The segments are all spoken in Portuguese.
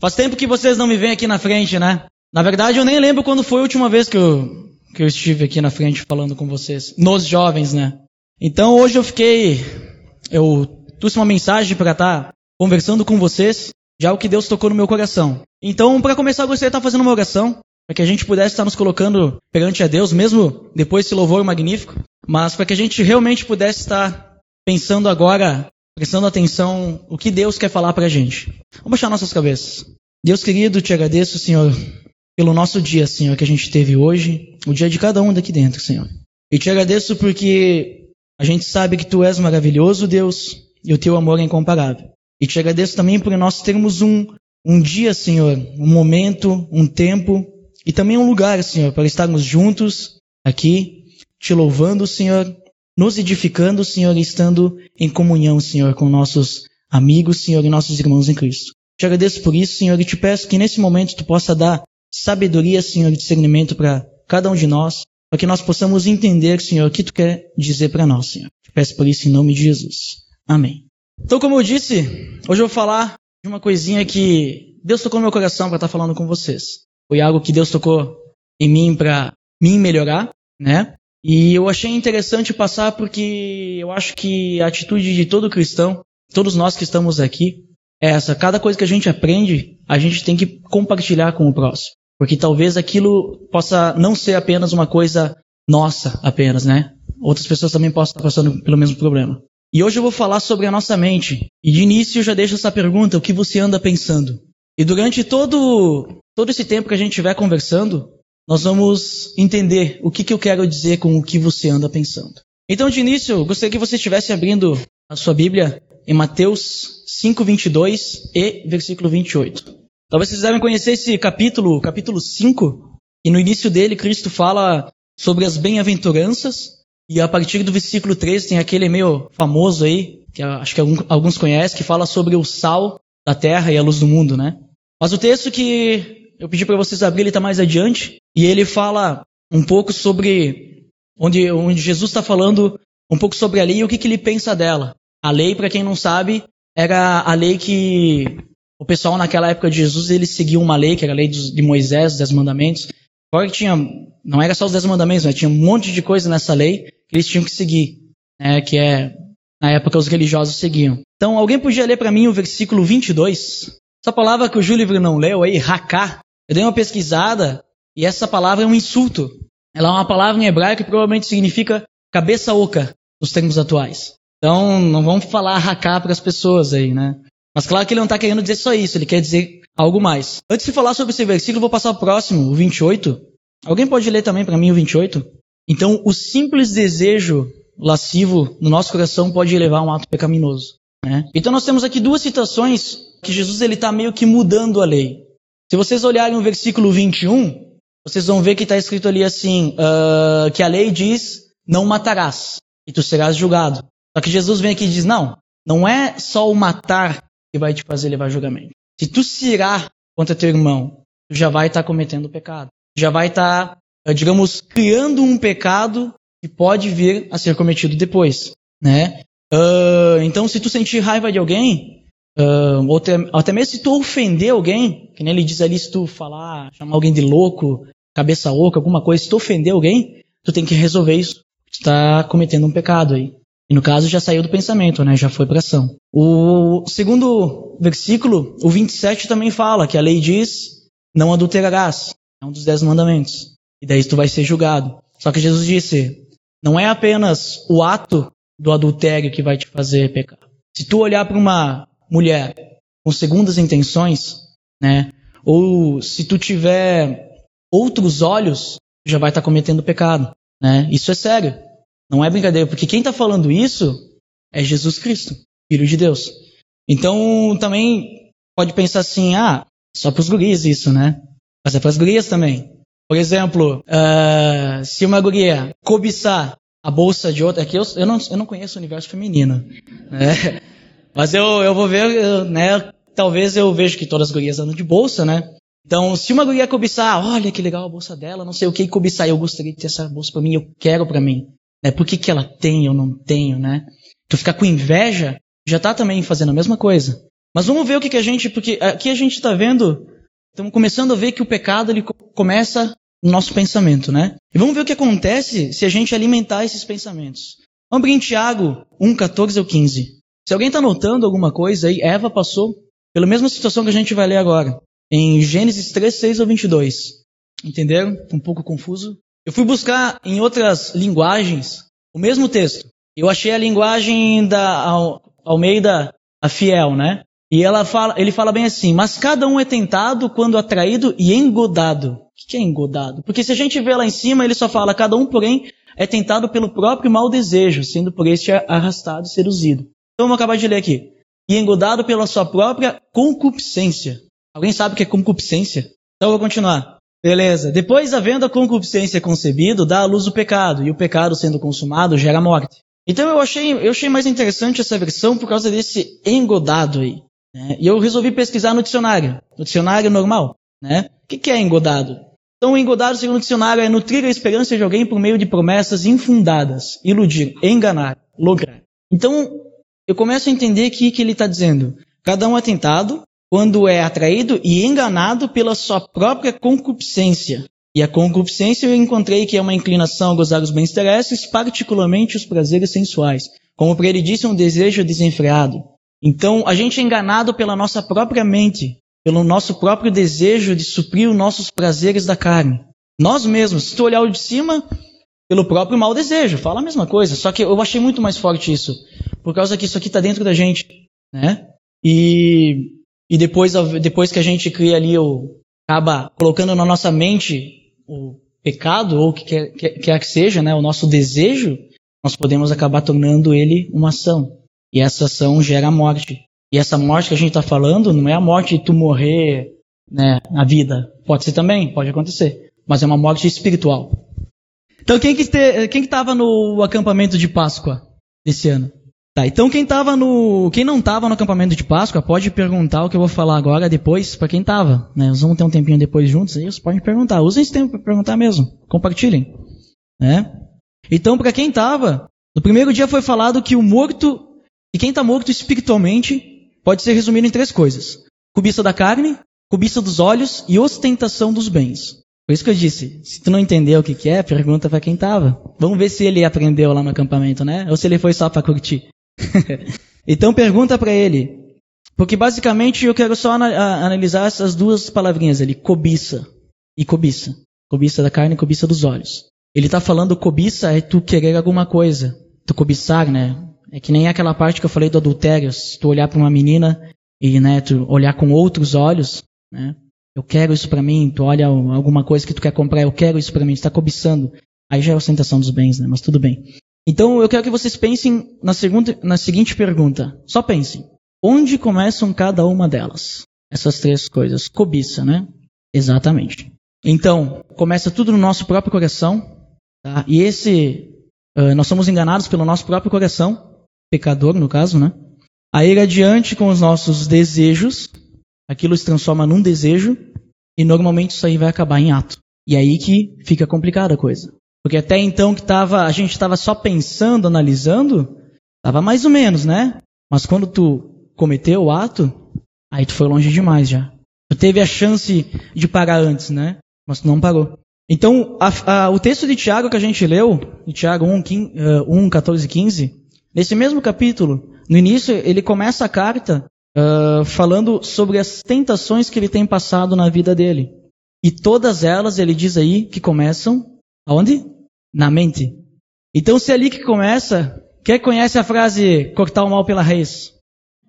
Faz tempo que vocês não me veem aqui na frente, né? Na verdade, eu nem lembro quando foi a última vez que eu, que eu estive aqui na frente falando com vocês. Nos jovens, né? Então hoje eu fiquei. Eu trouxe uma mensagem para estar tá conversando com vocês de algo que Deus tocou no meu coração. Então, para começar, eu gostaria de estar fazendo uma oração para que a gente pudesse estar nos colocando perante a Deus, mesmo depois desse louvor magnífico, mas para que a gente realmente pudesse estar pensando agora prestando atenção o que Deus quer falar para a gente. Vamos baixar nossas cabeças. Deus querido, te agradeço, Senhor, pelo nosso dia, Senhor, que a gente teve hoje, o dia de cada um daqui dentro, Senhor. E te agradeço porque a gente sabe que Tu és maravilhoso, Deus, e o Teu amor é incomparável. E te agradeço também por nós termos um, um dia, Senhor, um momento, um tempo e também um lugar, Senhor, para estarmos juntos aqui, te louvando, Senhor, nos edificando, Senhor, e estando em comunhão, Senhor, com nossos amigos, Senhor, e nossos irmãos em Cristo. Te agradeço por isso, Senhor, e te peço que nesse momento tu possa dar sabedoria, Senhor, e discernimento para cada um de nós, para que nós possamos entender, Senhor, o que tu quer dizer para nós, Senhor. Te peço por isso em nome de Jesus. Amém. Então, como eu disse, hoje eu vou falar de uma coisinha que Deus tocou no meu coração para estar falando com vocês. Foi algo que Deus tocou em mim para mim melhorar, né? E eu achei interessante passar porque eu acho que a atitude de todo cristão, todos nós que estamos aqui, é essa. Cada coisa que a gente aprende, a gente tem que compartilhar com o próximo. Porque talvez aquilo possa não ser apenas uma coisa nossa apenas, né? Outras pessoas também possam estar passando pelo mesmo problema. E hoje eu vou falar sobre a nossa mente. E de início eu já deixo essa pergunta: o que você anda pensando? E durante todo, todo esse tempo que a gente estiver conversando, nós vamos entender o que, que eu quero dizer com o que você anda pensando. Então, de início, eu gostaria que você estivesse abrindo a sua Bíblia em Mateus 5, 22 e versículo 28. Talvez vocês devem conhecer esse capítulo, capítulo 5, e no início dele Cristo fala sobre as bem-aventuranças, e a partir do versículo 3 tem aquele meio famoso aí, que acho que alguns conhecem, que fala sobre o sal da terra e a luz do mundo, né? Mas o texto que eu pedi para vocês abrir, ele está mais adiante, e ele fala um pouco sobre onde, onde Jesus está falando um pouco sobre a lei e o que, que ele pensa dela. A lei, para quem não sabe, era a lei que o pessoal naquela época de Jesus eles seguiam uma lei que era a lei de Moisés, os Dez Mandamentos. Agora que tinha, não era só os Dez Mandamentos, mas tinha um monte de coisa nessa lei que eles tinham que seguir, né, que é na época os religiosos seguiam. Então, alguém podia ler para mim o versículo 22? Essa palavra que o Júlio não leu aí, raká, eu dei uma pesquisada e essa palavra é um insulto. Ela é uma palavra em hebraico que provavelmente significa cabeça oca nos termos atuais. Então, não vamos falar raká para as pessoas aí, né? Mas claro que ele não está querendo dizer só isso, ele quer dizer algo mais. Antes de falar sobre esse versículo, vou passar ao próximo, o 28. Alguém pode ler também para mim o 28? Então, o simples desejo lascivo no nosso coração pode levar a um ato pecaminoso. Né? Então, nós temos aqui duas citações que Jesus ele está meio que mudando a lei. Se vocês olharem o versículo 21, vocês vão ver que está escrito ali assim, uh, que a lei diz, não matarás, e tu serás julgado. Só que Jesus vem aqui e diz, não, não é só o matar que vai te fazer levar julgamento. Se tu se irá contra teu irmão, tu já vai estar tá cometendo pecado. Tu já vai estar, tá, ah, digamos, criando um pecado que pode vir a ser cometido depois, né? Uh, então, se tu sentir raiva de alguém, Uh, ou até, até mesmo se tu ofender alguém, que nem ele diz ali, se tu falar, chamar alguém de louco, cabeça oca, alguma coisa, se tu ofender alguém, tu tem que resolver isso. Tu está cometendo um pecado aí. E no caso já saiu do pensamento, né? Já foi para ação. O segundo versículo, o 27 também fala que a lei diz: não adulterarás. É um dos dez mandamentos. E daí tu vai ser julgado. Só que Jesus disse: não é apenas o ato do adultério que vai te fazer pecar. Se tu olhar para uma mulher com segundas intenções, né? Ou se tu tiver outros olhos, já vai estar tá cometendo pecado, né? Isso é sério. Não é brincadeira, porque quem está falando isso é Jesus Cristo, Filho de Deus. Então, também pode pensar assim, ah, só para os guris isso, né? Mas é para as gurias também. Por exemplo, uh, se uma guria cobiçar a bolsa de outra, é que eu, eu, não, eu não conheço o universo feminino, né? Mas eu, eu vou ver, né? Talvez eu vejo que todas as gurias andam de bolsa, né? Então, se uma guria cobiçar, olha que legal a bolsa dela, não sei o que cobiçar, eu gostaria de ter essa bolsa para mim, eu quero para mim. Né? Por que, que ela tem, eu não tenho, né? Tu ficar com inveja, já tá também fazendo a mesma coisa. Mas vamos ver o que, que a gente, porque aqui a gente está vendo, estamos começando a ver que o pecado ele começa no nosso pensamento, né? E vamos ver o que acontece se a gente alimentar esses pensamentos. Vamos abrir em Tiago 1, 14 ou 15. Se alguém está notando alguma coisa aí, Eva passou pela mesma situação que a gente vai ler agora. Em Gênesis 3, 6 ou 22. Entenderam? Um pouco confuso. Eu fui buscar em outras linguagens o mesmo texto. Eu achei a linguagem da Almeida a fiel, né? E ela fala, ele fala bem assim, mas cada um é tentado quando atraído e engodado. O que é engodado? Porque se a gente vê lá em cima, ele só fala, cada um, porém, é tentado pelo próprio mau desejo, sendo por este arrastado e seduzido. Então vamos acabar de ler aqui. E engodado pela sua própria concupiscência. Alguém sabe o que é concupiscência? Então vou continuar. Beleza. Depois, havendo a concupiscência concebido, dá à luz o pecado, e o pecado sendo consumado gera morte. Então eu achei, eu achei mais interessante essa versão por causa desse engodado aí. Né? E eu resolvi pesquisar no dicionário, no dicionário normal. Né? O que, que é engodado? Então, engodado, segundo o dicionário, é nutrir a esperança de alguém por meio de promessas infundadas, iludir, enganar, lograr. Então, eu começo a entender aqui que ele está dizendo: cada um é tentado quando é atraído e enganado pela sua própria concupiscência. E a concupiscência eu encontrei que é uma inclinação a gozar os bens terrestres, particularmente os prazeres sensuais. Como ele disse, um desejo desenfreado. Então, a gente é enganado pela nossa própria mente, pelo nosso próprio desejo de suprir os nossos prazeres da carne. Nós mesmos, se tu olhar o de cima, pelo próprio mau desejo, fala a mesma coisa. Só que eu achei muito mais forte isso, por causa que isso aqui está dentro da gente, né? E, e depois, depois que a gente cria ali, o, acaba colocando na nossa mente o pecado, ou o que quer, quer que seja, né? O nosso desejo, nós podemos acabar tornando ele uma ação. E essa ação gera morte. E essa morte que a gente está falando não é a morte de tu morrer né, na vida. Pode ser também, pode acontecer. Mas é uma morte espiritual. Então quem que quem estava no acampamento de Páscoa desse ano? Tá, então quem tava no, quem não estava no acampamento de Páscoa pode perguntar o que eu vou falar agora depois para quem estava, né? Nós vamos ter um tempinho depois juntos, aí vocês podem perguntar. Usem esse tempo para perguntar mesmo. Compartilhem, né? Então para quem estava, no primeiro dia foi falado que o morto e quem está morto espiritualmente pode ser resumido em três coisas: cobiça da carne, cobiça dos olhos e ostentação dos bens. Por isso que eu disse, se tu não entendeu o que, que é, pergunta para quem estava. Vamos ver se ele aprendeu lá no acampamento, né? Ou se ele foi só para curtir. então pergunta para ele. Porque basicamente eu quero só analisar essas duas palavrinhas ali, cobiça e cobiça. Cobiça da carne e cobiça dos olhos. Ele está falando cobiça é tu querer alguma coisa. Tu cobiçar, né? É que nem aquela parte que eu falei do adultério. Se tu olhar para uma menina e né, tu olhar com outros olhos, né? Eu quero isso para mim, tu olha alguma coisa que tu quer comprar, eu quero isso para mim, está cobiçando. Aí já é ostentação dos bens, né? Mas tudo bem. Então eu quero que vocês pensem na, segunda, na seguinte pergunta. Só pensem. Onde começam cada uma delas? Essas três coisas. Cobiça, né? Exatamente. Então, começa tudo no nosso próprio coração. Tá? E esse. Uh, nós somos enganados pelo nosso próprio coração. Pecador, no caso, né? A ir adiante com os nossos desejos aquilo se transforma num desejo e normalmente isso aí vai acabar em ato. E aí que fica complicada a coisa. Porque até então que tava, a gente estava só pensando, analisando, estava mais ou menos, né? Mas quando tu cometeu o ato, aí tu foi longe demais já. Tu teve a chance de parar antes, né? Mas tu não parou. Então, a, a, o texto de Tiago que a gente leu, de Tiago 1, 15, uh, 1, 14 e 15, nesse mesmo capítulo, no início ele começa a carta uh, falando sobre as tentações que ele tem passado na vida dele. E todas elas, ele diz aí, que começam aonde? Na mente. Então, se é ali que começa, quem conhece a frase cortar o mal pela raiz?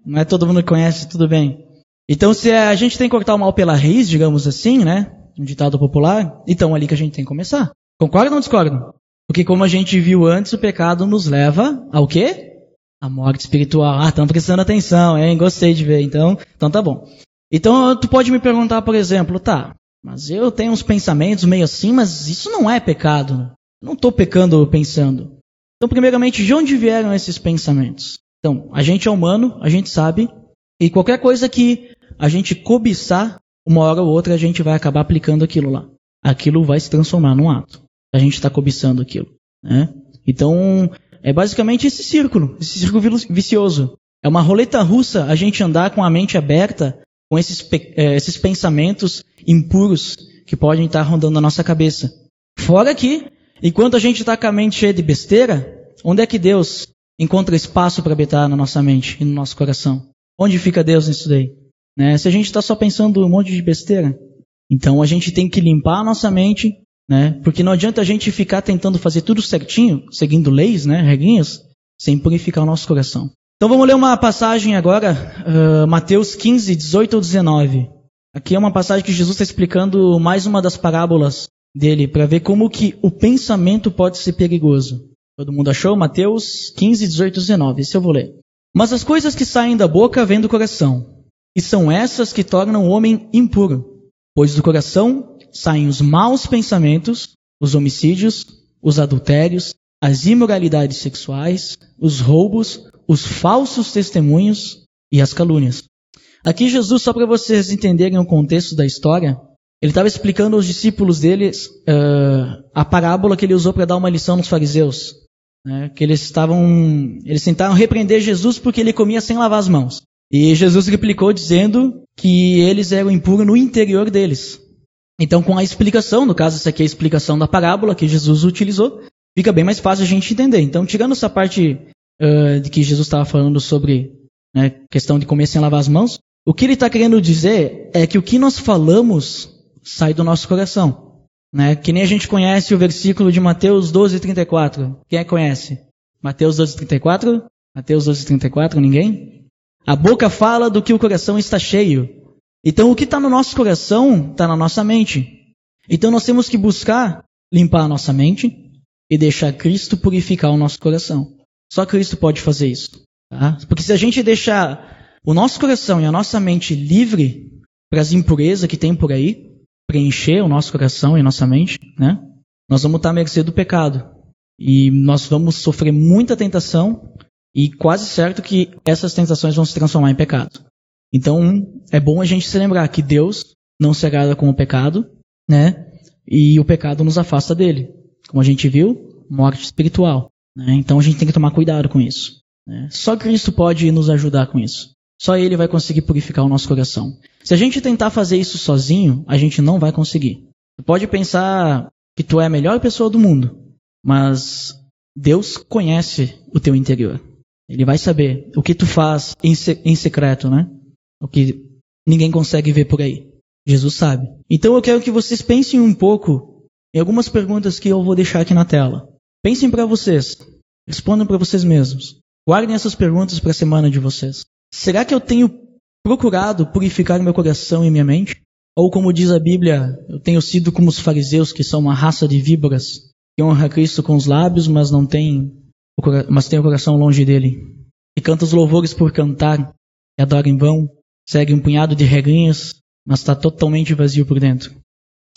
Não é todo mundo que conhece, tudo bem. Então, se a gente tem que cortar o mal pela raiz, digamos assim, né? Um ditado popular, então é ali que a gente tem que começar. Concordam ou não discordam? Porque como a gente viu antes, o pecado nos leva ao quê? A morte espiritual. Ah, estão prestando atenção, hein? Gostei de ver. Então, então tá bom. Então, tu pode me perguntar, por exemplo, tá, mas eu tenho uns pensamentos meio assim, mas isso não é pecado. Não estou pecando pensando. Então, primeiramente, de onde vieram esses pensamentos? Então, a gente é humano, a gente sabe, e qualquer coisa que a gente cobiçar, uma hora ou outra a gente vai acabar aplicando aquilo lá. Aquilo vai se transformar num ato. A gente está cobiçando aquilo. Né? Então, é basicamente esse círculo, esse círculo vicioso. É uma roleta russa a gente andar com a mente aberta com esses, é, esses pensamentos impuros que podem estar rondando na nossa cabeça. Fora que, enquanto a gente está com a mente cheia de besteira, onde é que Deus encontra espaço para habitar na nossa mente e no nosso coração? Onde fica Deus nisso daí? Né? Se a gente está só pensando um monte de besteira. Então a gente tem que limpar a nossa mente, né? Porque não adianta a gente ficar tentando fazer tudo certinho, seguindo leis, né, regrinhas, sem purificar o nosso coração. Então vamos ler uma passagem agora, uh, Mateus 15, 18 ou 19. Aqui é uma passagem que Jesus está explicando mais uma das parábolas dele, para ver como que o pensamento pode ser perigoso. Todo mundo achou? Mateus 15, 18 e 19. Esse eu vou ler. Mas as coisas que saem da boca vêm do coração, e são essas que tornam o homem impuro. Pois do coração saem os maus pensamentos, os homicídios, os adultérios, as imoralidades sexuais, os roubos, os falsos testemunhos e as calúnias. Aqui Jesus, só para vocês entenderem o contexto da história, ele estava explicando aos discípulos deles uh, a parábola que ele usou para dar uma lição nos fariseus. Né, que eles estavam, eles tentaram repreender Jesus porque ele comia sem lavar as mãos. E Jesus replicou dizendo que eles eram impuros no interior deles. Então, com a explicação, no caso, essa aqui é a explicação da parábola que Jesus utilizou, fica bem mais fácil a gente entender. Então, tirando essa parte uh, de que Jesus estava falando sobre né, questão de comer sem lavar as mãos, o que ele está querendo dizer é que o que nós falamos sai do nosso coração. Né? Que nem a gente conhece o versículo de Mateus 12, 34. Quem é que conhece? Mateus 12, 34? Mateus 12, 34, ninguém? A boca fala do que o coração está cheio. Então o que está no nosso coração está na nossa mente. Então nós temos que buscar limpar a nossa mente e deixar Cristo purificar o nosso coração. Só Cristo pode fazer isso. Tá? Porque se a gente deixar o nosso coração e a nossa mente livre para as impurezas que tem por aí, preencher o nosso coração e a nossa mente, né? Nós vamos estar à mercê do pecado. E nós vamos sofrer muita tentação e quase certo que essas tentações vão se transformar em pecado. Então, é bom a gente se lembrar que Deus não se agrada com o pecado, né? E o pecado nos afasta dele. Como a gente viu, morte espiritual. Né? Então a gente tem que tomar cuidado com isso. Né? Só Cristo pode nos ajudar com isso. Só Ele vai conseguir purificar o nosso coração. Se a gente tentar fazer isso sozinho, a gente não vai conseguir. Tu pode pensar que tu é a melhor pessoa do mundo, mas Deus conhece o teu interior. Ele vai saber o que tu faz em, se em secreto, né? O que ninguém consegue ver por aí. Jesus sabe. Então eu quero que vocês pensem um pouco em algumas perguntas que eu vou deixar aqui na tela. Pensem para vocês. Respondam para vocês mesmos. Guardem essas perguntas para a semana de vocês. Será que eu tenho procurado purificar meu coração e minha mente? Ou como diz a Bíblia, eu tenho sido como os fariseus, que são uma raça de víboras, que honra Cristo com os lábios, mas não tem, mas tem o coração longe dele. E canta os louvores por cantar, e adora em vão, segue um punhado de regrinhas, mas está totalmente vazio por dentro.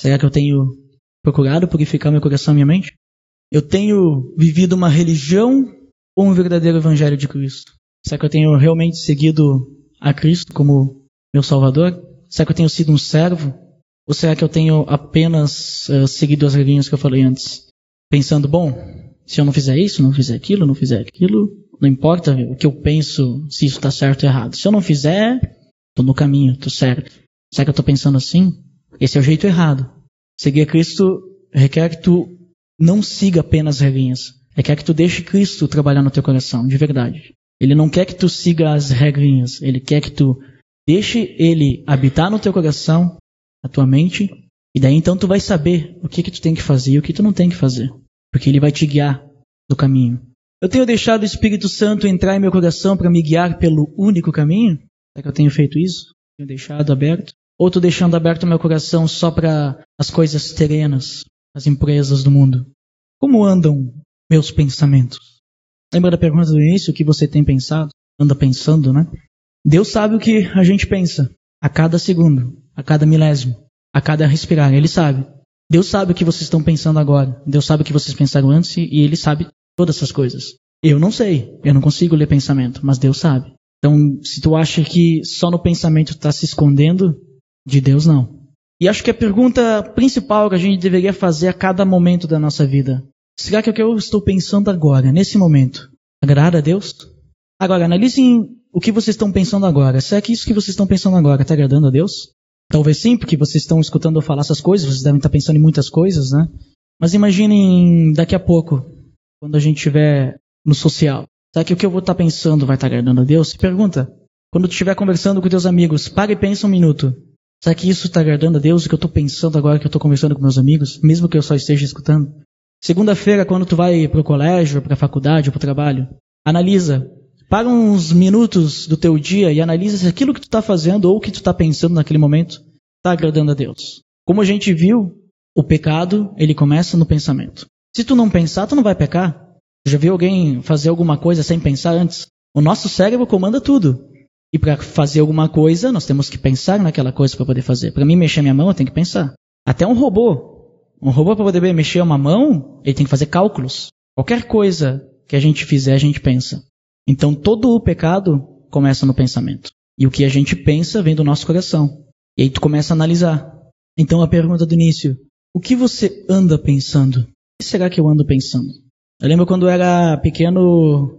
Será que eu tenho procurado purificar meu coração e minha mente? Eu tenho vivido uma religião ou um verdadeiro evangelho de Cristo? Será que eu tenho realmente seguido a Cristo como meu Salvador? Será que eu tenho sido um servo? Ou será que eu tenho apenas uh, seguido as regrinhas que eu falei antes? Pensando, bom, se eu não fizer isso, não fizer aquilo, não fizer aquilo, não importa o que eu penso, se isso está certo ou errado. Se eu não fizer, estou no caminho, estou certo. Será que eu estou pensando assim? Esse é o jeito errado. Seguir a Cristo requer que tu não siga apenas regrinhas. É quer que tu deixe Cristo trabalhar no teu coração, de verdade. Ele não quer que tu siga as regrinhas. Ele quer que tu deixe Ele habitar no teu coração, na tua mente, e daí então tu vai saber o que que tu tem que fazer e o que tu não tem que fazer. Porque Ele vai te guiar no caminho. Eu tenho deixado o Espírito Santo entrar em meu coração para me guiar pelo único caminho? Será que eu tenho feito isso? Tenho deixado aberto? Ou estou deixando aberto meu coração só para as coisas terenas, as empresas do mundo? Como andam meus pensamentos? Lembra da pergunta do início? O que você tem pensado? Anda pensando, né? Deus sabe o que a gente pensa a cada segundo, a cada milésimo, a cada respirar. Ele sabe. Deus sabe o que vocês estão pensando agora. Deus sabe o que vocês pensaram antes e Ele sabe todas essas coisas. Eu não sei. Eu não consigo ler pensamento, mas Deus sabe. Então, se tu acha que só no pensamento está se escondendo, de Deus não. E acho que a pergunta principal que a gente deveria fazer a cada momento da nossa vida: será que o que eu estou pensando agora, nesse momento, agrada a Deus? Agora, analise o que vocês estão pensando agora. Será que isso que vocês estão pensando agora está agradando a Deus? Talvez sim, porque vocês estão escutando eu falar essas coisas, vocês devem estar pensando em muitas coisas, né? Mas imaginem daqui a pouco, quando a gente estiver no social. Será que o que eu vou estar pensando vai estar agradando a Deus? Se pergunta. Quando tu estiver conversando com teus amigos, para e pensa um minuto. Será que isso está agradando a Deus, o que eu estou pensando agora que eu estou conversando com meus amigos, mesmo que eu só esteja escutando? Segunda-feira, quando tu vai para o colégio, para a faculdade ou para o trabalho, analisa para uns minutos do teu dia e analisa se aquilo que tu está fazendo ou o que tu está pensando naquele momento está agradando a Deus. Como a gente viu, o pecado, ele começa no pensamento. Se tu não pensar, tu não vai pecar. Já viu alguém fazer alguma coisa sem pensar antes? O nosso cérebro comanda tudo. E para fazer alguma coisa, nós temos que pensar naquela coisa para poder fazer. Para mim mexer minha mão, eu tenho que pensar. Até um robô. Um robô para poder mexer uma mão, ele tem que fazer cálculos. Qualquer coisa que a gente fizer, a gente pensa. Então todo o pecado começa no pensamento. E o que a gente pensa vem do nosso coração. E aí tu começa a analisar. Então a pergunta do início: o que você anda pensando? O que será que eu ando pensando? Eu lembro quando eu era pequeno,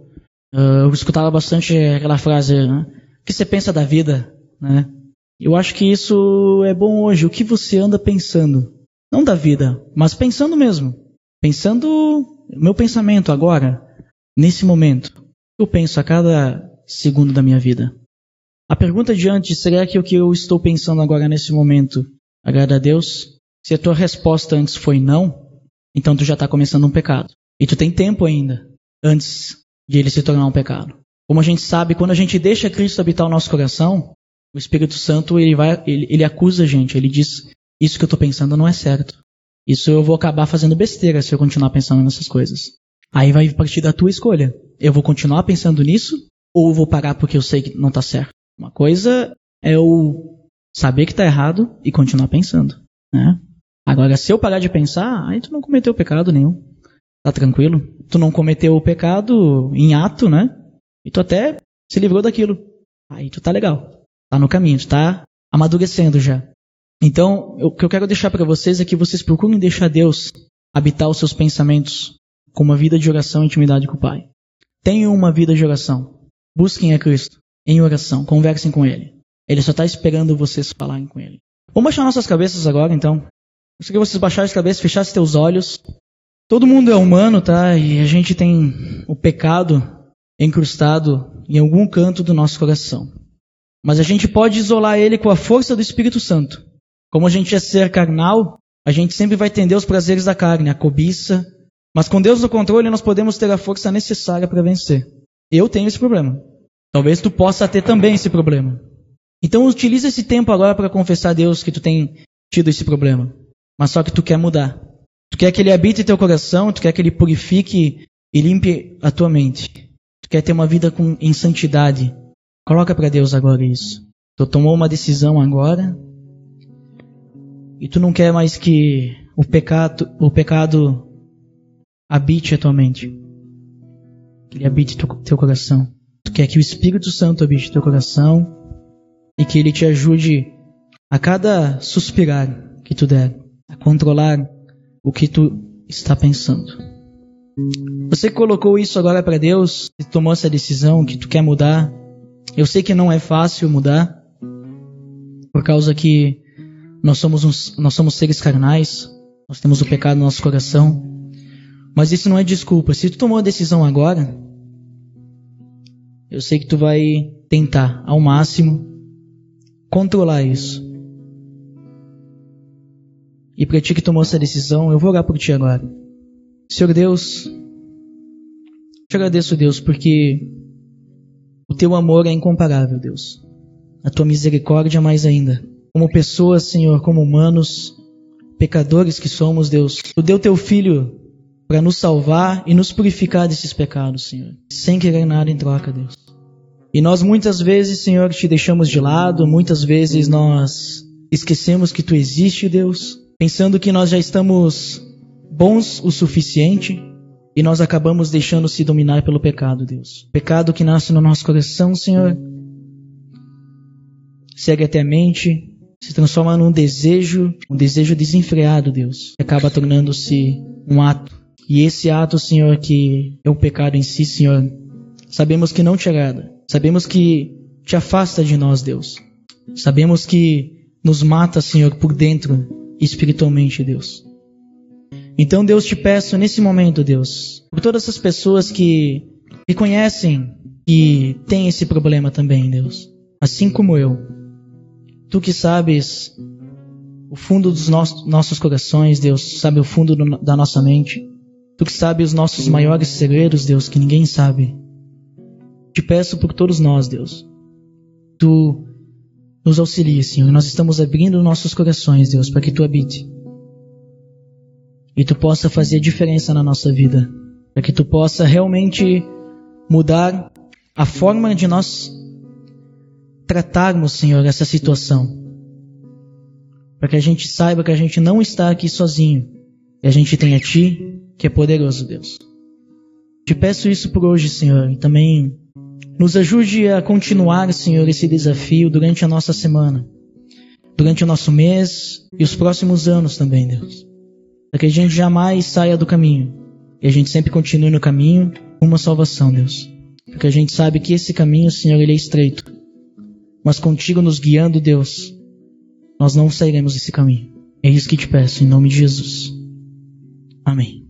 uh, eu escutava bastante aquela frase: né? o que você pensa da vida? Né? Eu acho que isso é bom hoje. O que você anda pensando? Não da vida, mas pensando mesmo. Pensando, meu pensamento agora, nesse momento eu penso a cada segundo da minha vida? A pergunta de antes, será que o que eu estou pensando agora nesse momento agrada a Deus? Se a tua resposta antes foi não, então tu já está começando um pecado. E tu tem tempo ainda antes de ele se tornar um pecado. Como a gente sabe, quando a gente deixa Cristo habitar o nosso coração, o Espírito Santo ele vai, ele, ele acusa a gente. Ele diz: isso que eu estou pensando não é certo. Isso eu vou acabar fazendo besteira se eu continuar pensando nessas coisas. Aí vai partir da tua escolha. Eu vou continuar pensando nisso ou vou parar porque eu sei que não está certo? Uma coisa é eu saber que está errado e continuar pensando, né? Agora, se eu parar de pensar, aí tu não cometeu pecado nenhum. Tá tranquilo? Tu não cometeu o pecado em ato, né? E tu até se livrou daquilo. Aí tu tá legal. Tá no caminho, tu tá amadurecendo já. Então, o que eu quero deixar para vocês é que vocês procurem deixar Deus habitar os seus pensamentos com uma vida de oração e intimidade com o Pai. Tenham uma vida de oração. Busquem a Cristo em oração. Conversem com Ele. Ele só está esperando vocês falarem com Ele. Vamos baixar nossas cabeças agora, então. Eu que vocês baixassem as cabeças, fechassem teus olhos. Todo mundo é humano, tá? E a gente tem o pecado encrustado em algum canto do nosso coração. Mas a gente pode isolar ele com a força do Espírito Santo. Como a gente é ser carnal, a gente sempre vai tender os prazeres da carne, a cobiça, mas com Deus no controle, nós podemos ter a força necessária para vencer. Eu tenho esse problema. Talvez tu possa ter também esse problema. Então utiliza esse tempo agora para confessar a Deus que tu tem tido esse problema. Mas só que tu quer mudar. Tu quer que ele habite teu coração, tu quer que ele purifique e limpe a tua mente. Tu quer ter uma vida com, em santidade. Coloca para Deus agora isso. Tu tomou uma decisão agora e tu não quer mais que o pecado, o pecado habite a tua mente. Que ele habite teu, teu coração. Tu quer que o Espírito Santo habite teu coração e que ele te ajude a cada suspirar que tu der, a controlar o que tu está pensando. Você colocou isso agora para Deus e tomou essa decisão que tu quer mudar. Eu sei que não é fácil mudar, por causa que nós somos, uns, nós somos seres carnais, nós temos o pecado no nosso coração. Mas isso não é desculpa. Se tu tomou a decisão agora, eu sei que tu vai tentar ao máximo controlar isso. E para ti que tomou essa decisão, eu vou orar por ti agora. Senhor Deus, te agradeço, Deus, porque o teu amor é incomparável, Deus. A tua misericórdia mais ainda. Como pessoas, Senhor, como humanos, pecadores que somos, Deus, tu deu teu filho para nos salvar e nos purificar desses pecados, Senhor, sem querer nada em troca, Deus. E nós muitas vezes, Senhor, te deixamos de lado, muitas vezes nós esquecemos que tu existe, Deus, pensando que nós já estamos bons o suficiente e nós acabamos deixando se dominar pelo pecado, Deus. Pecado que nasce no nosso coração, Senhor, segue até a mente, se transforma num desejo, um desejo desenfreado, Deus, que acaba tornando-se um ato e esse ato, Senhor, que é o pecado em si, Senhor, sabemos que não te agrada. Sabemos que te afasta de nós, Deus. Sabemos que nos mata, Senhor, por dentro, espiritualmente, Deus. Então, Deus, te peço nesse momento, Deus, por todas essas pessoas que reconhecem que tem esse problema também, Deus, assim como eu. Tu que sabes o fundo dos nossos corações, Deus, sabe o fundo do, da nossa mente. Tu que sabe os nossos maiores segredos, Deus, que ninguém sabe. Te peço por todos nós, Deus. Tu nos auxilie, Senhor. Nós estamos abrindo nossos corações, Deus, para que Tu habite. E Tu possa fazer diferença na nossa vida. Para que Tu possa realmente mudar a forma de nós tratarmos, Senhor, essa situação para que a gente saiba que a gente não está aqui sozinho e a gente tem a Ti, que é poderoso, Deus. Te peço isso por hoje, Senhor, e também nos ajude a continuar, Senhor, esse desafio durante a nossa semana, durante o nosso mês e os próximos anos também, Deus. Para que a gente jamais saia do caminho e a gente sempre continue no caminho uma salvação, Deus. Porque a gente sabe que esse caminho, Senhor, ele é estreito. Mas contigo nos guiando, Deus, nós não sairemos desse caminho. É isso que te peço, em nome de Jesus. Amém.